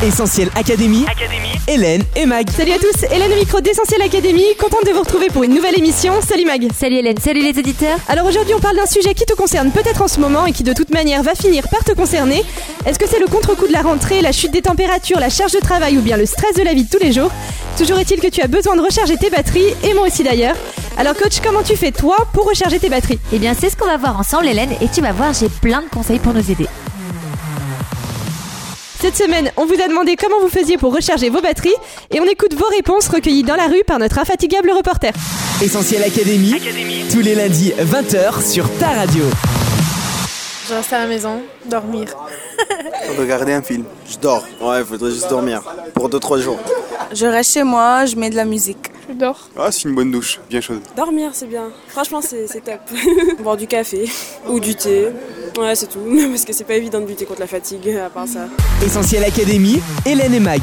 Essentiel Académie. Hélène et Mag. Salut à tous, Hélène au micro d'Essentiel Academy, contente de vous retrouver pour une nouvelle émission. Salut Mag. Salut Hélène, salut les éditeurs. Alors aujourd'hui on parle d'un sujet qui te concerne peut-être en ce moment et qui de toute manière va finir par te concerner. Est-ce que c'est le contre-coup de la rentrée, la chute des températures, la charge de travail ou bien le stress de la vie de tous les jours? Toujours est-il que tu as besoin de recharger tes batteries, et moi aussi d'ailleurs. Alors coach, comment tu fais toi pour recharger tes batteries? Eh bien, c'est ce qu'on va voir ensemble, Hélène, et tu vas voir, j'ai plein de conseils pour nous aider. Cette semaine, on vous a demandé comment vous faisiez pour recharger vos batteries et on écoute vos réponses recueillies dans la rue par notre infatigable reporter. Essentiel Académie. Tous les lundis 20h sur ta radio. Je reste à la maison, dormir. Regarder un film. Je dors. Ouais, faudrait juste dormir. Pour 2-3 jours. Je reste chez moi, je mets de la musique. Je dors. Ah, c'est une bonne douche, bien chaude. Dormir, c'est bien. Franchement, c'est top. Boire du café ou du thé. Ouais, c'est tout. Parce que c'est pas évident de lutter contre la fatigue, à part ça. Essentiel Académie. Hélène et Mag.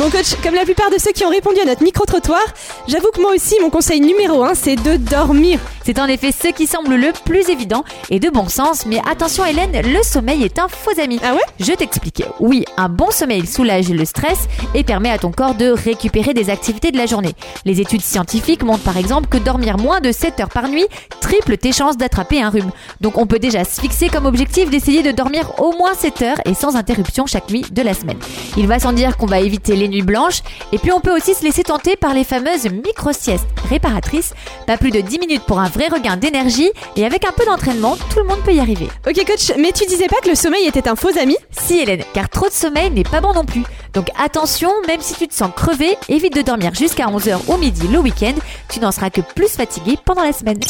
Bon coach, comme la plupart de ceux qui ont répondu à notre micro-trottoir, j'avoue que moi aussi mon conseil numéro 1 c'est de dormir. C'est en effet ce qui semble le plus évident et de bon sens, mais attention Hélène, le sommeil est un faux ami. Ah ouais? Je t'explique. Oui, un bon sommeil soulage le stress et permet à ton corps de récupérer des activités de la journée. Les études scientifiques montrent par exemple que dormir moins de 7 heures par nuit triple tes chances d'attraper un rhume. Donc on peut déjà se fixer comme objectif d'essayer de dormir au moins 7 heures et sans interruption chaque nuit de la semaine. Il va sans dire qu'on va éviter les nuits blanches et puis on peut aussi se laisser tenter par les fameuses micro-siestes réparatrices. Pas plus de 10 minutes pour un vrai regain d'énergie et avec un peu d'entraînement, tout le monde peut y arriver. Ok coach, mais tu disais pas que le sommeil était un faux ami? Si Hélène, car trop de sommeil n'est pas bon non plus. Donc attention, même si tu te sens crevé, évite de dormir jusqu'à 11h au midi le week-end, tu n'en seras que plus fatigué pendant la semaine.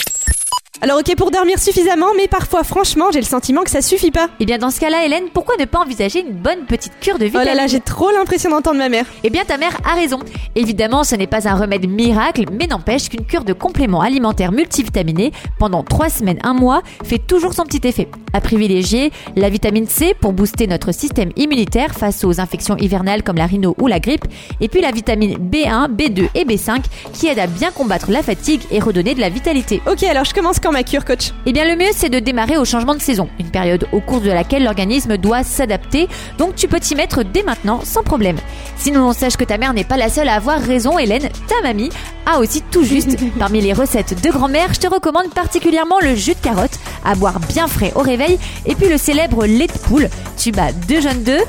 Alors ok pour dormir suffisamment, mais parfois franchement j'ai le sentiment que ça suffit pas. Et bien dans ce cas-là Hélène, pourquoi ne pas envisager une bonne petite cure de Oh vitamines là là, j'ai trop l'impression d'entendre ma mère. Eh bien, ta mère a raison. Évidemment, ce n'est pas un remède miracle, mais n'empêche qu'une cure de compléments alimentaires multivitaminés pendant 3 semaines, 1 mois fait toujours son petit effet. À privilégier, la vitamine C pour booster notre système immunitaire face aux infections hivernales comme la rhino ou la grippe, et puis la vitamine B1, B2 et B5 qui aide à bien combattre la fatigue et redonner de la vitalité. Ok alors je commence quand ma cure coach. Eh bien, le mieux, c'est de démarrer au changement de saison, une période au cours de laquelle l'organisme doit s'adapter, donc tu peux t'y mettre dès maintenant sans problème. Sinon, on sache que ta mère n'est pas la seule à avoir raison, Hélène, ta mamie a aussi tout juste. Parmi les recettes de grand-mère, je te recommande particulièrement le jus de carotte, à boire bien frais au réveil, et puis le célèbre lait de poule. Tu bats deux jaunes d'œufs,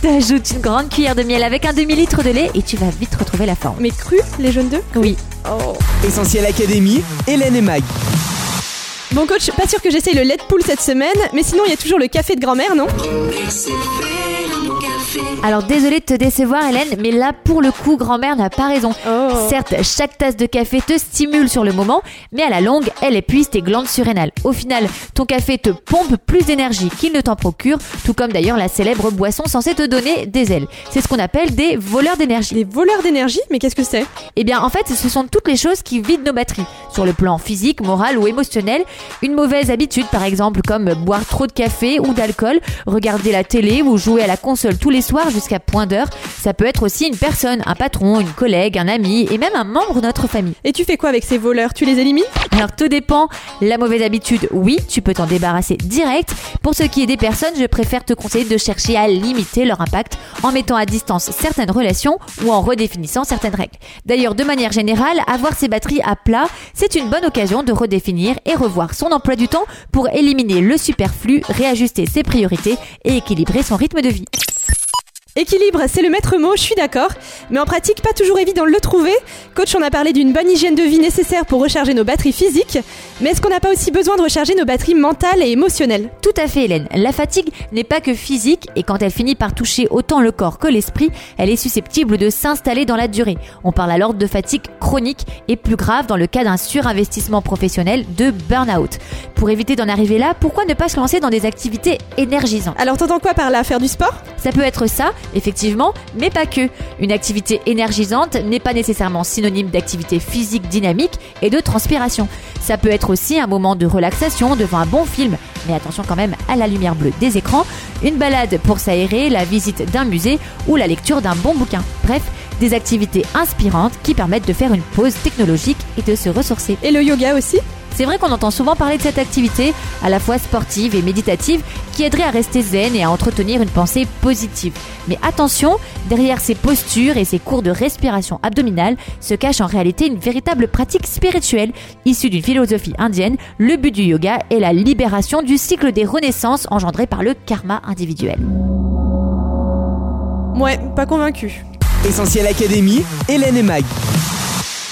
t'ajoutes une grande cuillère de miel avec un demi-litre de lait, et tu vas vite retrouver la forme. Mais cru, les jeunes d'œufs? Oui. Essentiel Académie. Hélène et Mag. Bon coach, pas sûr que j'essaye le de poule cette semaine, mais sinon il y a toujours le café de grand-mère, non Alors désolée de te décevoir Hélène, mais là pour le coup grand-mère n'a pas raison. Oh. Certes, chaque tasse de café te stimule sur le moment, mais à la longue, elle épuise tes glandes surrénales. Au final, ton café te pompe plus d'énergie qu'il ne t'en procure, tout comme d'ailleurs la célèbre boisson censée te donner des ailes. C'est ce qu'on appelle des voleurs d'énergie. Les voleurs d'énergie Mais qu'est-ce que c'est? Eh bien, en fait, ce sont toutes les choses qui vident nos batteries, sur le plan physique, moral ou émotionnel. Une mauvaise habitude, par exemple, comme boire trop de café ou d'alcool, regarder la télé ou jouer à la console tous les soirs jusqu'à point d'heure. Ça peut être aussi une personne, un patron, une collègue, un ami et même un membre de notre famille. Et tu fais quoi avec ces voleurs? Tu les élimines Alors tout dépend. La mauvaise habitude, oui, tu peux t'en débarrasser direct. Pour ce qui est des personnes, je préfère te conseiller de chercher à limiter leur impact en mettant à distance certaines relations ou en redéfinissant certaines règles. D'ailleurs, de manière générale, avoir ses batteries à plat, c'est une bonne occasion de redéfinir et revoir son emploi du temps pour éliminer le superflu, réajuster ses priorités et équilibrer son rythme de vie. Équilibre, c'est le maître mot, je suis d'accord, mais en pratique, pas toujours évident de le trouver. Coach, on a parlé d'une bonne hygiène de vie nécessaire pour recharger nos batteries physiques, mais est-ce qu'on n'a pas aussi besoin de recharger nos batteries mentales et émotionnelles? Tout à fait Hélène, la fatigue n'est pas que physique et quand elle finit par toucher autant le corps que l'esprit, elle est susceptible de s'installer dans la durée. On parle alors de fatigue chronique et plus grave dans le cas d'un surinvestissement professionnel de burn-out. Pour éviter d'en arriver là, pourquoi ne pas se lancer dans des activités énergisantes? Alors t'entends quoi par là? Faire du sport? Ça peut être ça, effectivement, mais pas que. Une activité énergisante n'est pas nécessairement synonyme d'activité physique dynamique et de transpiration. Ça peut être aussi un moment de relaxation devant un bon film, mais attention quand même à la lumière bleue des écrans, une balade pour s'aérer, la visite d'un musée ou la lecture d'un bon bouquin. Bref, des activités inspirantes qui permettent de faire une pause technologique et de se ressourcer. Et le yoga aussi? C'est vrai qu'on entend souvent parler de cette activité, à la fois sportive et méditative, qui aiderait à rester zen et à entretenir une pensée positive. Mais attention, derrière ces postures et ces cours de respiration abdominale se cache en réalité une véritable pratique spirituelle issue d'une philosophie indienne. Le but du yoga est la libération du cycle des renaissances engendré par le karma individuel. Ouais, pas convaincu. Essentiel Académie, Hélène et Mag.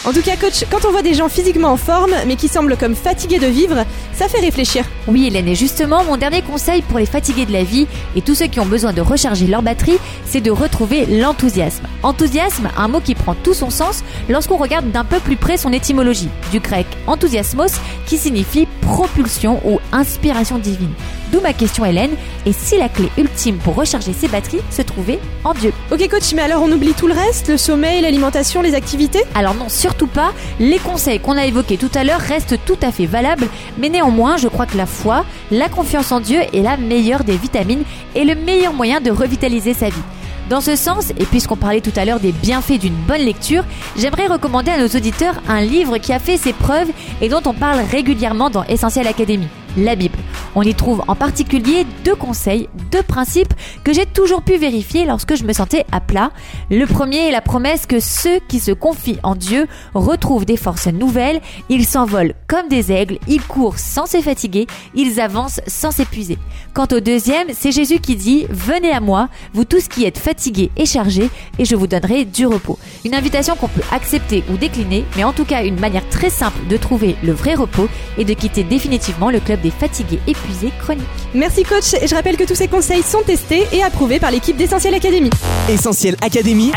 En tout cas, coach, quand on voit des gens physiquement en forme, mais qui semblent comme fatigués de vivre, ça fait réfléchir. Oui, Hélène, et justement, mon dernier conseil pour les fatigués de la vie et tous ceux qui ont besoin de recharger leur batterie, c'est de retrouver l'enthousiasme. Enthousiasme, un mot qui prend tout son sens lorsqu'on regarde d'un peu plus près son étymologie, du grec enthousiasmos, qui signifie propulsion ou inspiration divine. D'où ma question, Hélène, et si la clé ultime pour recharger ses batteries se trouvait en Dieu Ok, coach, mais alors on oublie tout le reste Le sommeil, l'alimentation, les activités? Alors non, surtout pas. Les conseils qu'on a évoqués tout à l'heure restent tout à fait valables, mais néanmoins, je crois que la foi, la confiance en Dieu est la meilleure des vitamines et le meilleur moyen de revitaliser sa vie. Dans ce sens, et puisqu'on parlait tout à l'heure des bienfaits d'une bonne lecture, j'aimerais recommander à nos auditeurs un livre qui a fait ses preuves et dont on parle régulièrement dans Essentiel Academy, la Bible. On y trouve en particulier deux conseils, deux principes que j'ai toujours pu vérifier lorsque je me sentais à plat. Le premier est la promesse que ceux qui se confient en Dieu retrouvent des forces nouvelles, ils s'envolent comme des aigles, ils courent sans se fatiguer, ils avancent sans s'épuiser. Quant au deuxième, c'est Jésus qui dit Venez à moi, vous tous qui êtes fatigués et chargés, et je vous donnerai du repos. Une invitation qu'on peut accepter ou décliner, mais en tout cas une manière très simple de trouver le vrai repos et de quitter définitivement le club des fatigués épuisés chroniques. Merci coach, et je rappelle que tous ces conseils sont testés et approuvés par l'équipe d'Essentiel Academy. Essentiel Académie,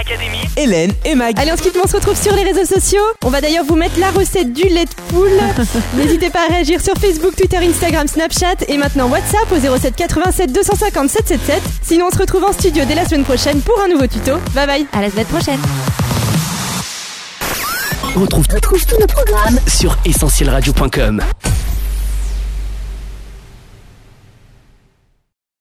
Hélène et Mag. Allez, on se quitte, on se retrouve sur les réseaux sociaux. On va d'ailleurs vous mettre la recette du lait de poule. N'hésitez pas à réagir sur Facebook, Twitter, Instagram, Snapchat et maintenant WhatsApp au 07 87 250 777. Sinon, on se retrouve en studio dès la semaine prochaine pour un nouveau tuto. Bye bye. À la semaine prochaine. On retrouve, tous nos programmes sur essentielradio.com.